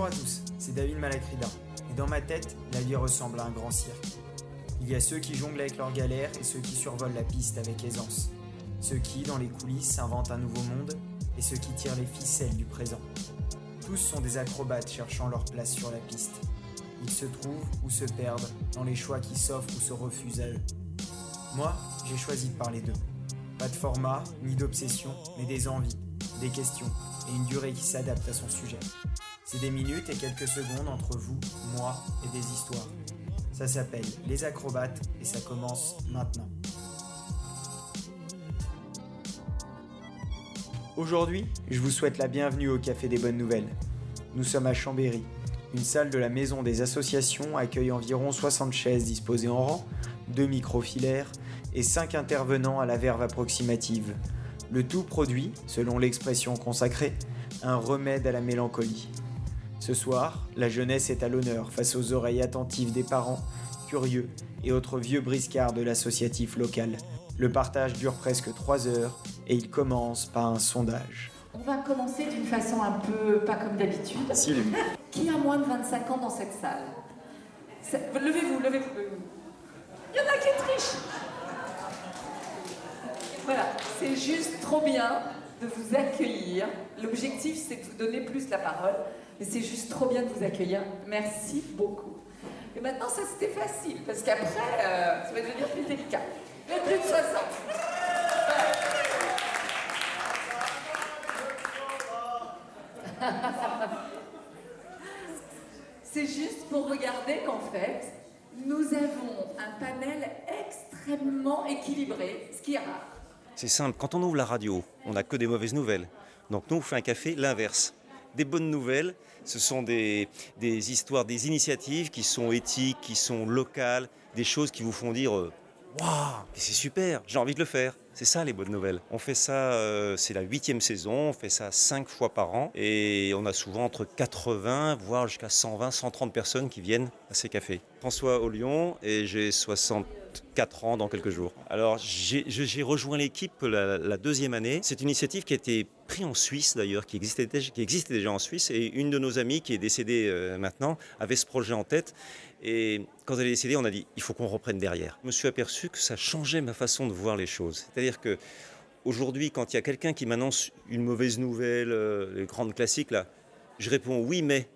Bonjour à tous, c'est David Malacrida. Et dans ma tête, la vie ressemble à un grand cirque. Il y a ceux qui jonglent avec leurs galères et ceux qui survolent la piste avec aisance. Ceux qui, dans les coulisses, inventent un nouveau monde et ceux qui tirent les ficelles du présent. Tous sont des acrobates cherchant leur place sur la piste. Ils se trouvent ou se perdent dans les choix qui s'offrent ou se refusent à eux. Moi, j'ai choisi de parler d'eux. Pas de format, ni d'obsession, mais des envies, des questions et une durée qui s'adapte à son sujet. C'est des minutes et quelques secondes entre vous, moi et des histoires. Ça s'appelle Les Acrobates et ça commence maintenant. Aujourd'hui, je vous souhaite la bienvenue au Café des Bonnes Nouvelles. Nous sommes à Chambéry. Une salle de la Maison des Associations accueille environ 60 chaises disposées en rang, deux microfilaires et 5 intervenants à la verve approximative. Le tout produit, selon l'expression consacrée, un remède à la mélancolie. Ce soir, la jeunesse est à l'honneur face aux oreilles attentives des parents, curieux et autres vieux briscards de l'associatif local. Le partage dure presque 3 heures et il commence par un sondage. On va commencer d'une façon un peu pas comme d'habitude. Qui a moins de 25 ans dans cette salle? Levez-vous, levez-vous, levez-vous. Il y en a qui trichent Voilà, c'est juste trop bien de vous accueillir. L'objectif, c'est de vous donner plus la parole, mais c'est juste trop bien de vous accueillir. Merci beaucoup. Et maintenant, ça c'était facile, parce qu'après, euh, ça va devenir plus délicat. Mais plus de 60. C'est juste pour regarder qu'en fait, nous avons un panel extrêmement équilibré, ce qui est rare. C'est simple, quand on ouvre la radio, on n'a que des mauvaises nouvelles. Donc nous, on fait un café l'inverse. Des bonnes nouvelles, ce sont des, histoires, des initiatives qui sont éthiques, qui sont locales, des choses qui vous font dire euh, Waouh, c'est super, j'ai envie de le faire. C'est ça les bonnes nouvelles. On fait ça, euh, c'est la huitième saison, on fait ça cinq fois par an et on a souvent entre 80 voire jusqu'à 120, 130 personnes qui viennent à ces cafés. François au et j'ai 64 ans dans quelques jours. Alors j'ai rejoint l'équipe la, la, deuxième année. C'est une initiative qui a été prise en Suisse d'ailleurs, qui existait, qui existait déjà en Suisse et une de nos amies qui est décédée euh, maintenant avait ce projet en tête et quand elle est décédée, on a dit il faut qu'on reprenne derrière. Je me suis aperçu que ça changeait ma façon de voir les choses. C'est-à-dire que aujourd'hui, quand il y a quelqu'un qui m'annonce une mauvaise nouvelle, euh, les grandes classiques là, je réponds oui mais.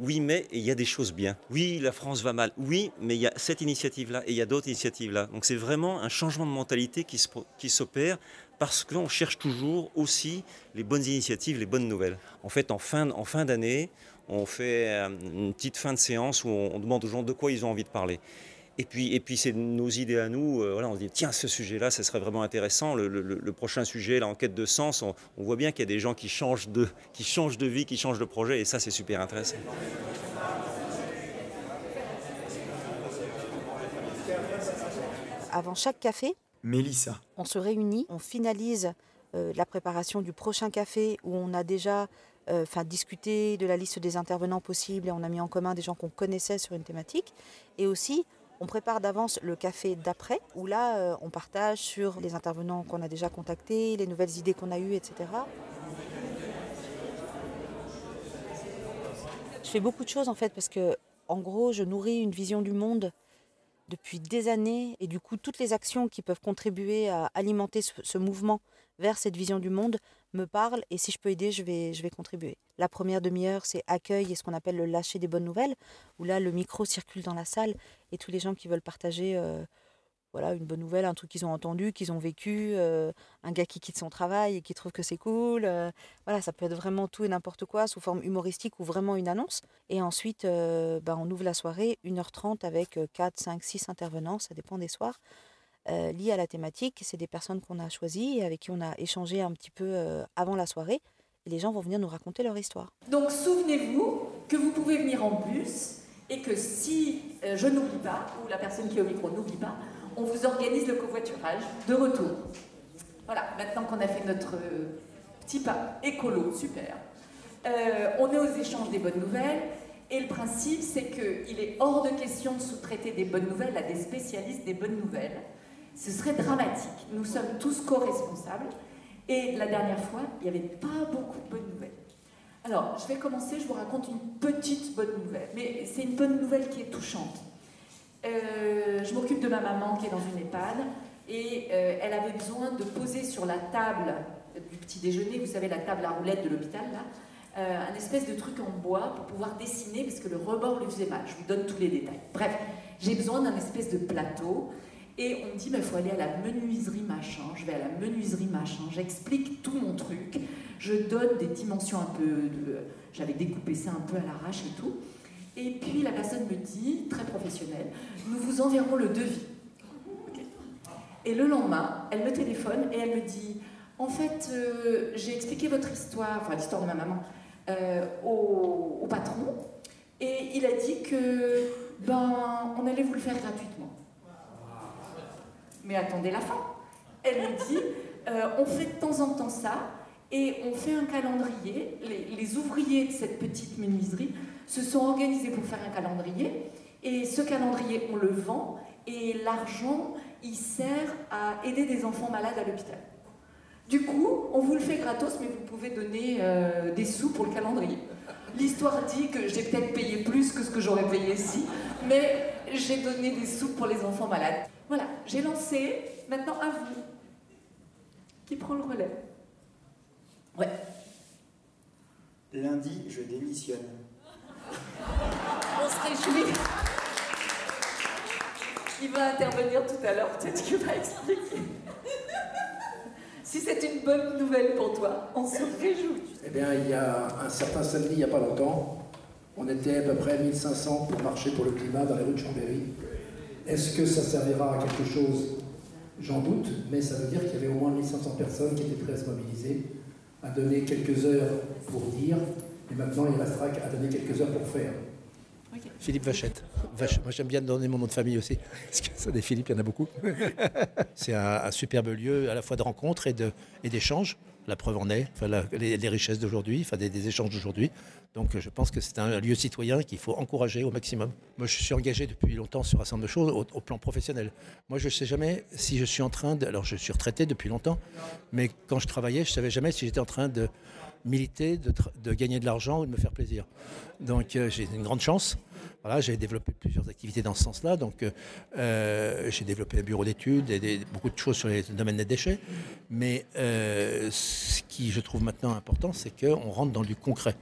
Oui, mais il y a des choses bien. Oui, la France va mal. Oui, mais il y a cette initiative-là et il y a d'autres initiatives-là. Donc c'est vraiment un changement de mentalité qui s'opère parce qu'on cherche toujours aussi les bonnes initiatives, les bonnes nouvelles. En fait, en fin, en fin d'année, on fait euh, une petite fin de séance où on demande aux gens de quoi ils ont envie de parler. Et puis, et puis c'est nos idées à nous. Euh, on dit tiens, ce sujet-là, ce serait vraiment intéressant. Le, prochain sujet, la enquête de sens, on, on voit bien qu'il y a des gens de, qui changent de vie, qui changent de projet, et ça, c'est super intéressant. Avant chaque café, Mélissa. on se réunit, on finalise euh, la préparation du prochain café où on a déjà euh, discuté de la liste des intervenants possibles et on a mis en commun des gens qu'on connaissait sur une thématique. Et aussi, on prépare d'avance le café d'après, où là, euh, on partage sur les intervenants qu'on a déjà contactés, les nouvelles idées qu'on a eues, etc. Je fais beaucoup de choses en fait parce que, en gros, je nourris une vision du monde depuis des années et du coup, toutes les actions qui peuvent contribuer à alimenter ce, mouvement vers cette vision du monde me parlent et si je peux aider, je vais, je vais contribuer. La première demi-heure, c'est accueil et ce qu'on appelle le lâcher des bonnes nouvelles, où là, le micro circule dans la salle et tous les gens qui veulent partager euh, voilà, une bonne nouvelle, un truc qu'ils ont entendu, qu'ils ont vécu, euh, un gars qui quitte son travail et qui trouve que c'est cool. Euh, voilà, ça peut être vraiment tout et n'importe quoi, sous forme humoristique ou vraiment une annonce. Et ensuite, ben, on ouvre la soirée, 1h30 avec 4, 5, 6 intervenants, ça dépend des soirs. Euh, liés à la thématique. C'est des personnes qu'on a choisies et avec qui on a échangé un petit peu euh, avant la soirée. Et les gens vont venir nous raconter leur histoire. Donc souvenez-vous que vous pouvez venir en bus et que si euh, je n'oublie pas, ou la personne qui est au micro n'oublie pas, on vous organise le covoiturage de retour. Voilà, maintenant qu'on a fait notre petit pas écolo, super. on est aux échanges des bonnes nouvelles. Et le principe, c'est qu'il est hors de question de sous-traiter des bonnes nouvelles à des spécialistes des bonnes nouvelles. Ce serait dramatique. Nous sommes tous co-responsables. Et la dernière fois, il n'y avait pas beaucoup de bonnes nouvelles. Alors, je vais commencer, je vous raconte une petite bonne nouvelle, mais c'est une bonne nouvelle qui est touchante. Euh, je m'occupe de ma maman qui est dans une EHPAD et euh, elle avait besoin de poser sur la table du petit déjeuner, vous savez, la table à roulettes de l'hôpital, là, euh, un espèce de truc en bois pour pouvoir dessiner parce que le rebord lui faisait mal. Je vous donne tous les détails. Bref, j'ai besoin d'un espèce de plateau et on me dit, il faut aller à la menuiserie machin. Je vais à la menuiserie machin, j'explique tout mon truc, je donne des dimensions un peu. J'avais découpé ça un peu à l'arrache et tout. Et puis la personne me dit, très professionnelle, nous vous enverrons le devis. Et le lendemain, elle me téléphone et elle me dit, en fait, euh, j'ai expliqué votre histoire, enfin l'histoire de ma maman, euh, au, patron, et il a dit que ben on allait vous le faire gratuitement. Mais attendez la fin. Elle me dit, euh, on fait de temps en temps ça, et on fait un calendrier. Les, les, ouvriers de cette petite menuiserie se sont organisés pour faire un calendrier, et ce calendrier, on le vend, et l'argent, il sert à aider des enfants malades à l'hôpital. Du coup, on vous le fait gratos, mais vous pouvez donner euh, des sous pour le calendrier. L'histoire dit que j'ai peut-être payé plus que ce que j'aurais payé ici, mais j'ai donné des sous pour les enfants malades. Voilà, j'ai lancé. Maintenant, à vous. Qui prend le relais? Ouais. Lundi, je démissionne. On se réjouit. Il va intervenir tout à l'heure, peut-être qu'il va expliquer. Si c'est une bonne nouvelle pour toi, on se réjouit. Eh bien, il y a un certain samedi, il n'y a pas longtemps, on était à peu près 1500 pour marcher pour le climat dans les rues de Chambéry. Est-ce que ça servira à quelque chose? J'en doute, mais ça veut dire qu'il y avait au moins 1500 personnes qui étaient prêtes à se mobiliser, à donner quelques heures pour dire, et maintenant il restera à donner quelques heures pour faire. Okay. Philippe Vachette. Vache. Moi j'aime bien donner mon nom de famille aussi, parce que ça des Philippe, il y en a beaucoup. C'est un, un, superbe lieu à la fois de rencontre et d'échange. La preuve en est, enfin, la, les, les, richesses d'aujourd'hui, enfin, des, des échanges d'aujourd'hui. Donc je pense que c'est un lieu citoyen qu'il faut encourager au maximum. Moi je suis engagé depuis longtemps sur un certain nombre de choses au, plan professionnel. Moi je ne sais jamais si je suis en train de... Alors je suis retraité depuis longtemps, mais quand je travaillais, je ne savais jamais si j'étais en train de militer, de, gagner de l'argent ou de me faire plaisir. Donc euh, j'ai une grande chance. Voilà, j'ai développé plusieurs activités dans ce sens-là. Donc euh, j'ai développé un bureau d'études et beaucoup de choses sur les domaines des déchets. Mais euh, ce qui je trouve maintenant important, c'est qu'on rentre dans du concret.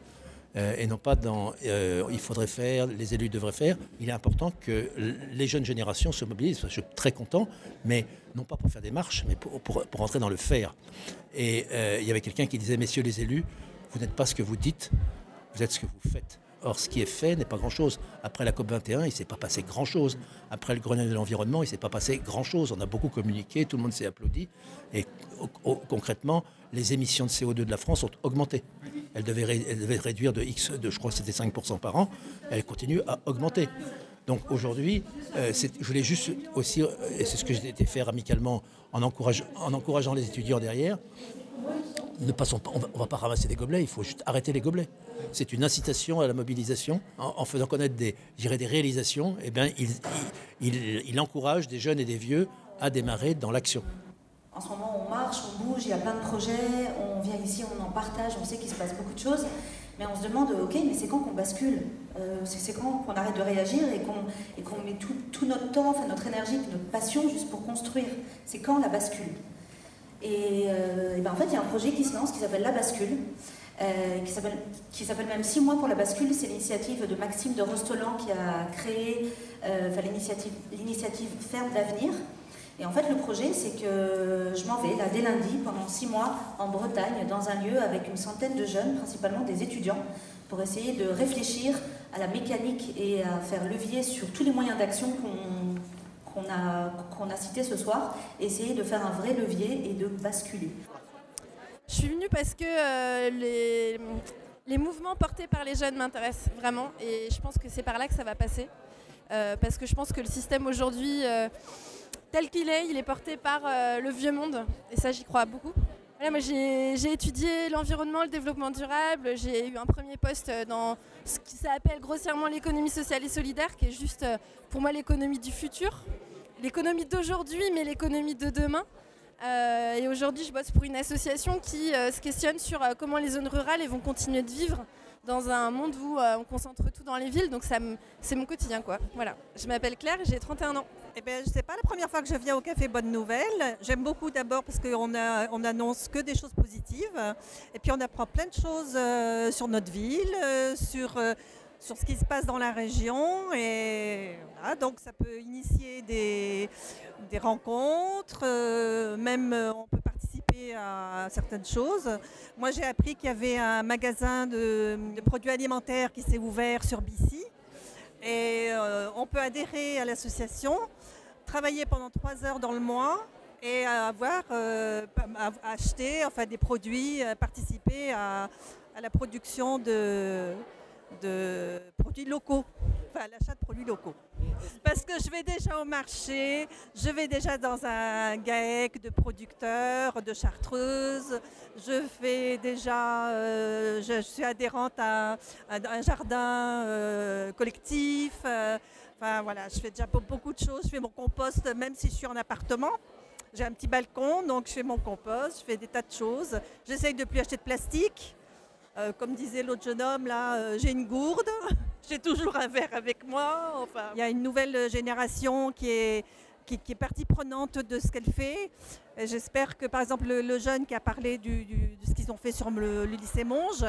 Euh, et non pas dans euh, il faudrait faire, les élus devraient faire. Il est important que les jeunes générations se mobilisent. Je suis très content, mais non pas pour faire des marches, mais pour, pour, entrer dans le faire. Et euh, il y avait quelqu'un qui disait, messieurs les élus, vous n'êtes pas ce que vous dites, vous êtes ce que vous faites. Or, ce qui est fait n'est pas grand-chose. Après la COP21, il ne s'est pas passé grand-chose. Après le Grenelle de l'environnement, il ne s'est pas passé grand-chose. On a beaucoup communiqué, tout le monde s'est applaudi. Et concrètement, les émissions de CO2 de la France ont augmenté. Elles devaient, réduire de X, de, je crois que c'était 5% par an. Elles continuent à augmenter. Donc aujourd'hui, euh, je voulais juste aussi, et c'est ce que j'ai été faire amicalement en, en encourageant les étudiants derrière, ne passons pas, on ne va pas ramasser des gobelets, il faut juste arrêter les gobelets. C'est une incitation à la mobilisation. En, faisant connaître des, des réalisations, eh bien, il, encourage des jeunes et des vieux à démarrer dans l'action. En ce moment, on marche, on bouge, il y a plein de projets, on vient ici, on en partage, on sait qu'il se passe beaucoup de choses, mais on se demande, ok, mais c'est quand qu'on bascule euh, C'est quand qu'on arrête de réagir et qu'on qu met tout, tout, notre temps, notre énergie, notre passion juste pour construire? C'est quand la bascule? Et, euh, et ben en fait, il y a un projet qui se lance qui s'appelle La Bascule, euh, qui s'appelle même 6 mois pour la bascule. C'est l'initiative de Maxime de Rostolan qui a créé euh, l'initiative Ferme d'avenir. Et en fait, le projet, c'est que je m'en vais là dès lundi pendant six mois en Bretagne, dans un lieu avec une centaine de jeunes, principalement des étudiants, pour essayer de réfléchir à la mécanique et à faire levier sur tous les moyens d'action qu'on qu a, cités ce soir, essayer de faire un vrai levier et de basculer. Je suis venue parce que euh, les, mouvements portés par les jeunes m'intéressent vraiment et je pense que c'est par là que ça va passer. Euh, parce que je pense que le système aujourd'hui, euh, tel qu'il est, il est porté par le vieux monde. Et ça, j'y crois beaucoup. Moi, j'ai étudié l'environnement, le développement durable. J'ai eu un premier poste dans ce qui s'appelle grossièrement l'économie sociale et solidaire, qui est juste pour moi l'économie du futur. L'économie d'aujourd'hui, mais l'économie de demain. Euh, et aujourd'hui, je bosse pour une association qui euh, se questionne sur euh, comment les zones rurales vont continuer de vivre dans un monde où on concentre tout dans les villes. Donc c'est mon quotidien. quoi. Voilà. Je m'appelle Claire j'ai 31 ans. Eh ben, n'est pas la première fois que je viens au Café Bonne Nouvelle. J'aime beaucoup d'abord parce qu'on on annonce que des choses positives. Et puis on apprend plein de choses sur notre ville, sur sur ce qui se passe dans la région. Et donc ça peut initier des, des rencontres, euh, même euh, on peut participer à certaines choses. Moi j'ai appris qu'il y avait un magasin de, produits alimentaires qui s'est ouvert sur BC. Et euh, on peut adhérer à l'association, travailler pendant trois heures dans le mois et avoir acheté enfin, des produits, participer à la production de, de produits locaux, enfin l'achat de produits locaux. Parce que je vais déjà au marché, je vais déjà dans un GAEC de producteurs, de chartreuses, je fais déjà, euh, je, suis adhérente à, un jardin euh, collectif. Euh, enfin voilà, je fais déjà beaucoup de choses, je fais mon compost même si je suis en appartement. J'ai un petit balcon, donc je fais mon compost, je fais des tas de choses. J'essaye de plus acheter de plastique. Euh, comme disait l'autre jeune homme, là, euh, j'ai une gourde, j'ai toujours un verre avec moi. Enfin, il y a une nouvelle génération qui est, qui, est partie prenante de ce qu'elle fait. J'espère que, par exemple, le, jeune qui a parlé de ce qu'ils ont fait sur le, lycée Monge,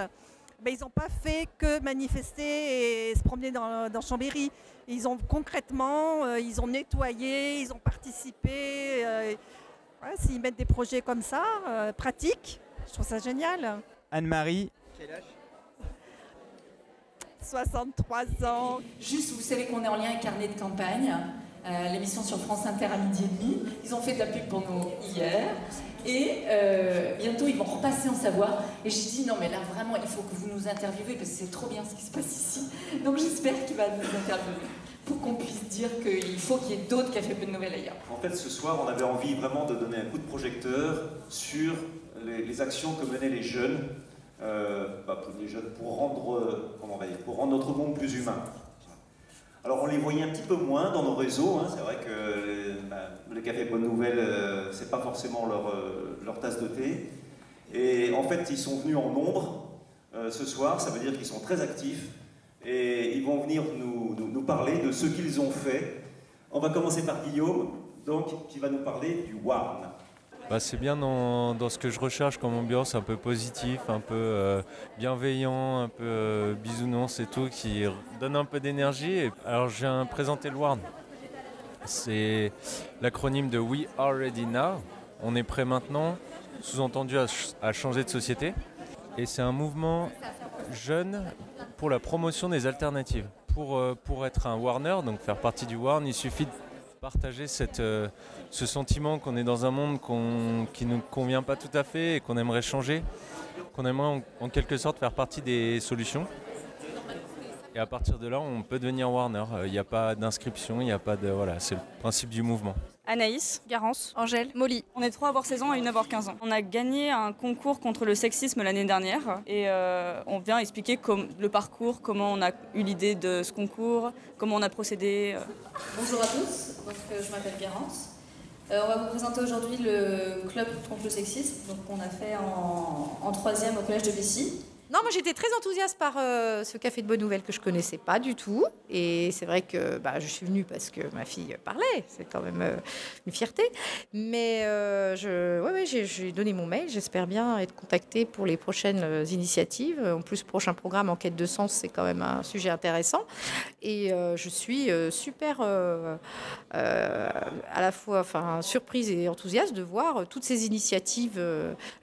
ben, ils n'ont pas fait que manifester et se promener dans, Chambéry. Ils ont concrètement, euh, ils ont nettoyé, ils ont participé. S'ils mettent des projets comme ça, pratiques, je trouve ça génial. Anne-Marie, 63 ans. Juste, vous savez qu'on est en lien avec Carnet de campagne, euh, l'émission sur France Inter à midi et demi. Ils ont fait de la pub pour nous hier. Et euh, bientôt, ils vont repasser en savoir. Et j'ai dit, non, mais là, vraiment, il faut que vous nous interviewez parce que c'est trop bien ce qui se passe ici. Donc j'espère qu'il va nous interviewer pour qu'on puisse dire qu'il faut qu'il y ait d'autres cafés peu de nouvelles ailleurs. En fait, ce soir, on avait envie vraiment de donner un coup de projecteur sur les, les actions que menaient les jeunes bah, pour rendre, euh, comment on va dire, pour rendre notre monde plus humain. Alors on les voyait un petit peu moins dans nos réseaux, hein. c'est vrai que euh, bah, les cafés Bonne Nouvelle, c'est pas forcément leur, tasse de thé. Et en fait, ils sont venus en nombre ce soir, ça veut dire qu'ils sont très actifs et ils vont venir nous parler de ce qu'ils ont fait. On va commencer par Guillaume, donc, qui va nous parler du WARN. Bah, c'est bien dans, ce que je recherche comme ambiance, un peu positif, un peu euh, bienveillant, un peu euh, et tout, qui donne un peu d'énergie. Alors je viens présenter le WARN. C'est l'acronyme de We Are Ready Now. On est prêt maintenant, sous-entendu à, changer de société. Et c'est un mouvement jeune pour la promotion des alternatives. Pour, euh, pour être un Warner, donc faire partie du Warn, il suffit de partager euh, ce sentiment qu'on est dans un monde qui ne nous convient pas tout à fait et qu'on aimerait changer, qu'on aimerait en, quelque sorte faire partie des solutions. Et à partir de là, on peut devenir Warner. Euh, il n'y a pas d'inscription, il n'y a pas de. C'est le principe du mouvement. Anaïs, Garance, Angèle, Molly. On est trois à avoir 16 ans et une à avoir 15 ans. On a gagné un concours contre le sexisme l'année dernière et euh, on vient expliquer le parcours, comment on a eu l'idée de ce concours, comment on a procédé. Euh. Bonjour à tous, euh, je m'appelle Garance. on va vous présenter aujourd'hui le club contre le sexisme donc, qu'on a fait en, en troisième au collège de Bessy. Non, moi j'étais très enthousiaste par euh, ce café de bonne nouvelle que je connaissais pas du tout. Et c'est vrai que bah, je suis venue parce que ma fille parlait, c'est quand même euh, une fierté. Mais euh, je, ouais, ouais, j'ai donné mon mail, j'espère bien être contactée pour les prochaines initiatives. En plus, prochain programme en quête de sens, c'est quand même un sujet intéressant. Et je suis super à la fois surprise et enthousiaste de voir toutes ces initiatives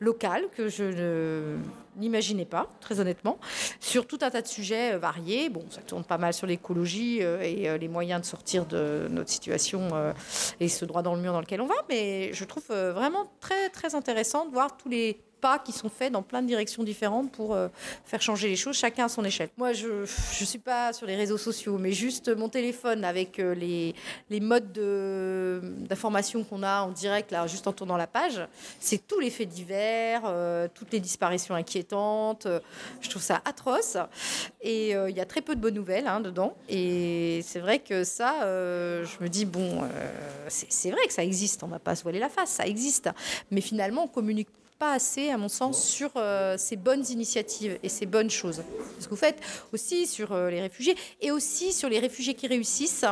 locales que je ne n'imaginais pas, très honnêtement, sur tout un tas de sujets euh, variés. Bon, ça tourne pas mal sur l'écologie euh, et euh, les moyens de sortir de notre situation et ce droit dans le mur dans lequel on va, mais je trouve vraiment très, très intéressant de voir tous les pas qui sont faits dans plein de directions différentes pour euh, faire changer les choses, chacun à son échelle. Moi, je ne suis pas sur les réseaux sociaux, mais juste mon téléphone avec euh, les, modes de- d'information qu'on a en direct, là, juste en tournant la page, c'est tous les faits divers, euh, toutes les disparitions inquiétantes. je trouve ça atroce. Et il y a très peu de bonnes nouvelles hein, dedans. Et c'est vrai que ça, je me dis, bon, c'est vrai que ça existe, on ne va pas se voiler la face, ça existe. Mais finalement, on communique pas assez, à mon sens, sur euh, ces bonnes initiatives et ces bonnes choses. Ce que vous faites aussi sur euh, les réfugiés et aussi sur les réfugiés qui réussissent.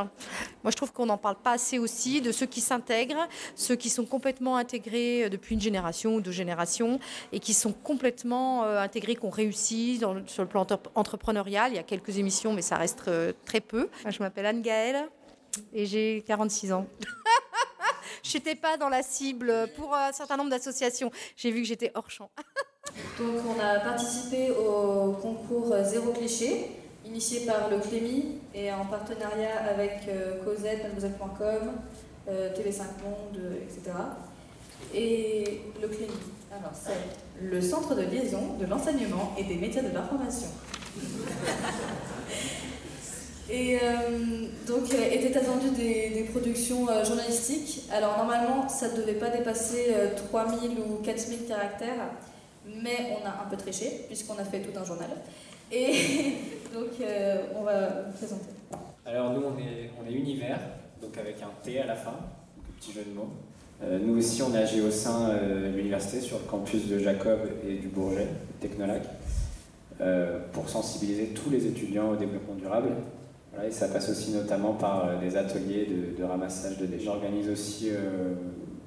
Moi, je trouve qu'on n'en parle pas assez aussi de ceux qui s'intègrent, ceux qui sont complètement intégrés euh, depuis une génération ou deux générations et qui sont complètement euh, intégrés, qui ont réussi dans- sur le plan entre- entrepreneurial. Il y a quelques émissions, mais ça reste très peu. Moi, Je m'appelle Anne Gaëlle et j'ai 46 ans. Je n'étais pas dans la cible pour un certain nombre d'associations. J'ai vu que j'étais hors champ. Donc on a participé au concours Zéro Cliché, initié par le Clémy et en partenariat avec euh, Cosette, mademoiselle.com, euh, TV5 Monde, euh, etc. Et le Clémy, alors c'est le centre de liaison de l'enseignement et des métiers de l'information. Et euh, donc euh, étaient attendues des, productions euh, journalistiques. Alors normalement, ça ne devait pas dépasser euh, 3000 ou 4000 caractères, mais on a un peu triché puisqu'on a fait tout un journal. Et donc on va vous présenter. Alors nous on est, on est univers, donc avec un T à la fin, petit jeu de mots. Nous aussi on est agi au sein de l'université sur le campus de Jacob et du Bourget, Technolac, pour sensibiliser tous les étudiants au développement durable. Et ça passe aussi notamment par euh, des ateliers de, ramassage de déchets. J'organise aussi euh,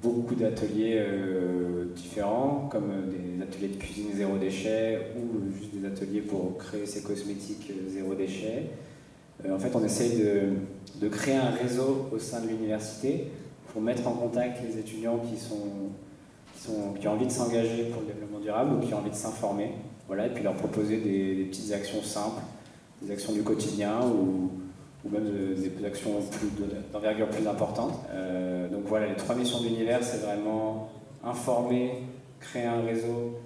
beaucoup d'ateliers euh, différents, comme des ateliers de cuisine zéro déchet ou juste des ateliers pour créer ses cosmétiques zéro déchet. En fait, on essaye de, créer un réseau au sein de l'université pour mettre en contact les étudiants qui ont envie de s'engager pour le développement durable ou qui ont envie de s'informer. Voilà, et puis leur proposer des, des petites actions simples, des actions du quotidien ou, même de- des actions d'envergure plus importante. Euh, donc voilà, les trois missions de l'univers, c'est vraiment informer, créer un réseau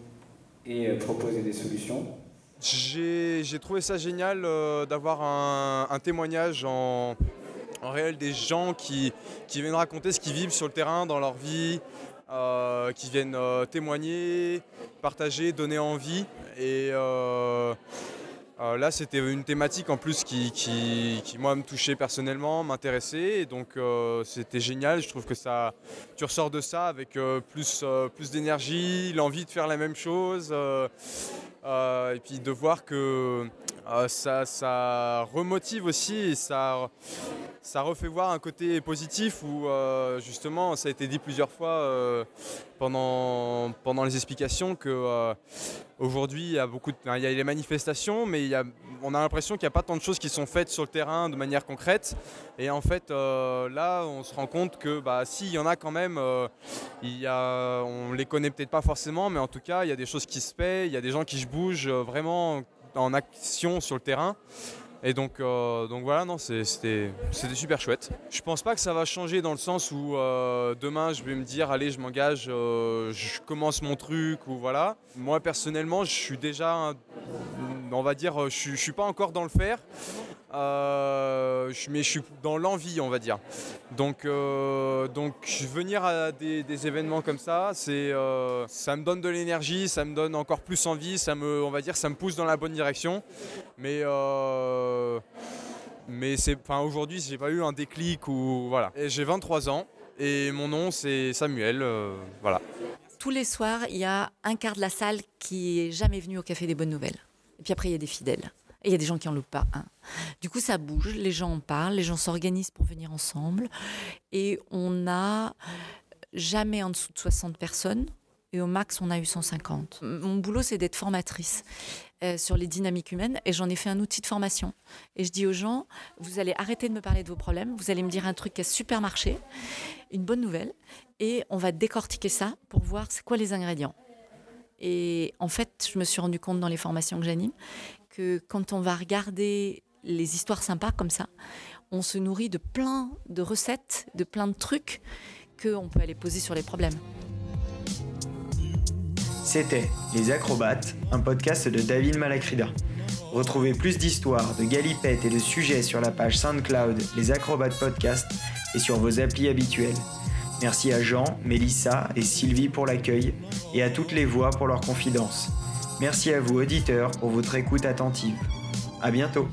et euh, proposer des solutions. J'ai trouvé ça génial euh, d'avoir un, témoignage en, réel des gens qui, viennent raconter ce qu'ils vivent sur le terrain dans leur vie, qui viennent témoigner, partager, donner envie. Et euh, là, c'était une thématique en plus qui, qui, moi, me touchait personnellement, m'intéressait. Donc, euh, c'était génial. Je trouve que ça, tu ressors de ça avec euh, plus, plus d'énergie, l'envie de faire la même chose. et puis de voir que ça, ça remotive aussi ça, ça refait voir un côté positif où euh, justement ça a été dit plusieurs fois euh, pendant, pendant les explications que euh, aujourd'hui il y a beaucoup il y a les manifestations mais il y a, on a l'impression qu'il n'y a pas tant de choses qui sont faites sur le terrain de manière concrète. Et en fait là on se rend compte que bah si il y en a quand même il y a, on les connaît peut-être pas forcément mais en tout cas il y a des choses qui se paient il y a des gens qui se bougent vraiment en action sur le terrain et donc, euh, donc voilà, non, c'était super chouette. Je pense pas que ça va changer dans le sens où euh, demain je vais me dire allez je m'engage, euh, je commence mon truc ou voilà. Moi personnellement je suis déjà, on va dire, je, je suis pas encore dans le faire, euh, mais je suis dans l'envie on va dire. Donc, euh, donc venir à des, événements comme ça, euh, ça me donne de l'énergie, ça me donne encore plus envie, ça me, on va dire, ça me pousse dans la bonne direction. Mais, mais c'est, enfin, aujourd'hui, j'ai pas eu un déclic ou voilà. Et j'ai 23 ans et mon nom c'est Samuel, voilà. Tous les soirs, il y a un quart de la salle qui est jamais venu au Café des Bonnes Nouvelles. Et puis après, il y a des fidèles. Et il y a des gens qui en loupent pas un. Du coup, ça bouge, les gens en parlent, les gens s'organisent pour venir ensemble. Et on n'a jamais en dessous de 60 personnes. Et au max, on a eu 150. Mon boulot, c'est d'être formatrice euh, sur les dynamiques humaines. Et j'en ai fait un outil de formation. Et je dis aux gens, vous allez arrêter de me parler de vos problèmes. Vous allez me dire un truc qui a super marché, une bonne nouvelle. Et on va décortiquer ça pour voir c'est quoi les ingrédients. Et en fait, je me suis rendu compte dans les formations que j'anime que quand on va regarder les histoires sympas comme ça, on se nourrit de plein de recettes, de plein de trucs qu'on peut aller poser sur les problèmes. C'était Les Acrobates, un podcast de David Malacrida. Retrouvez plus d'histoires, de galipettes et de sujets sur la page SoundCloud Les Acrobates Podcast et sur vos applis habituels. Merci à Jean, Mélissa et Sylvie pour l'accueil et à toutes les voix pour leur confidence. Merci à vous auditeurs pour votre écoute attentive. À bientôt.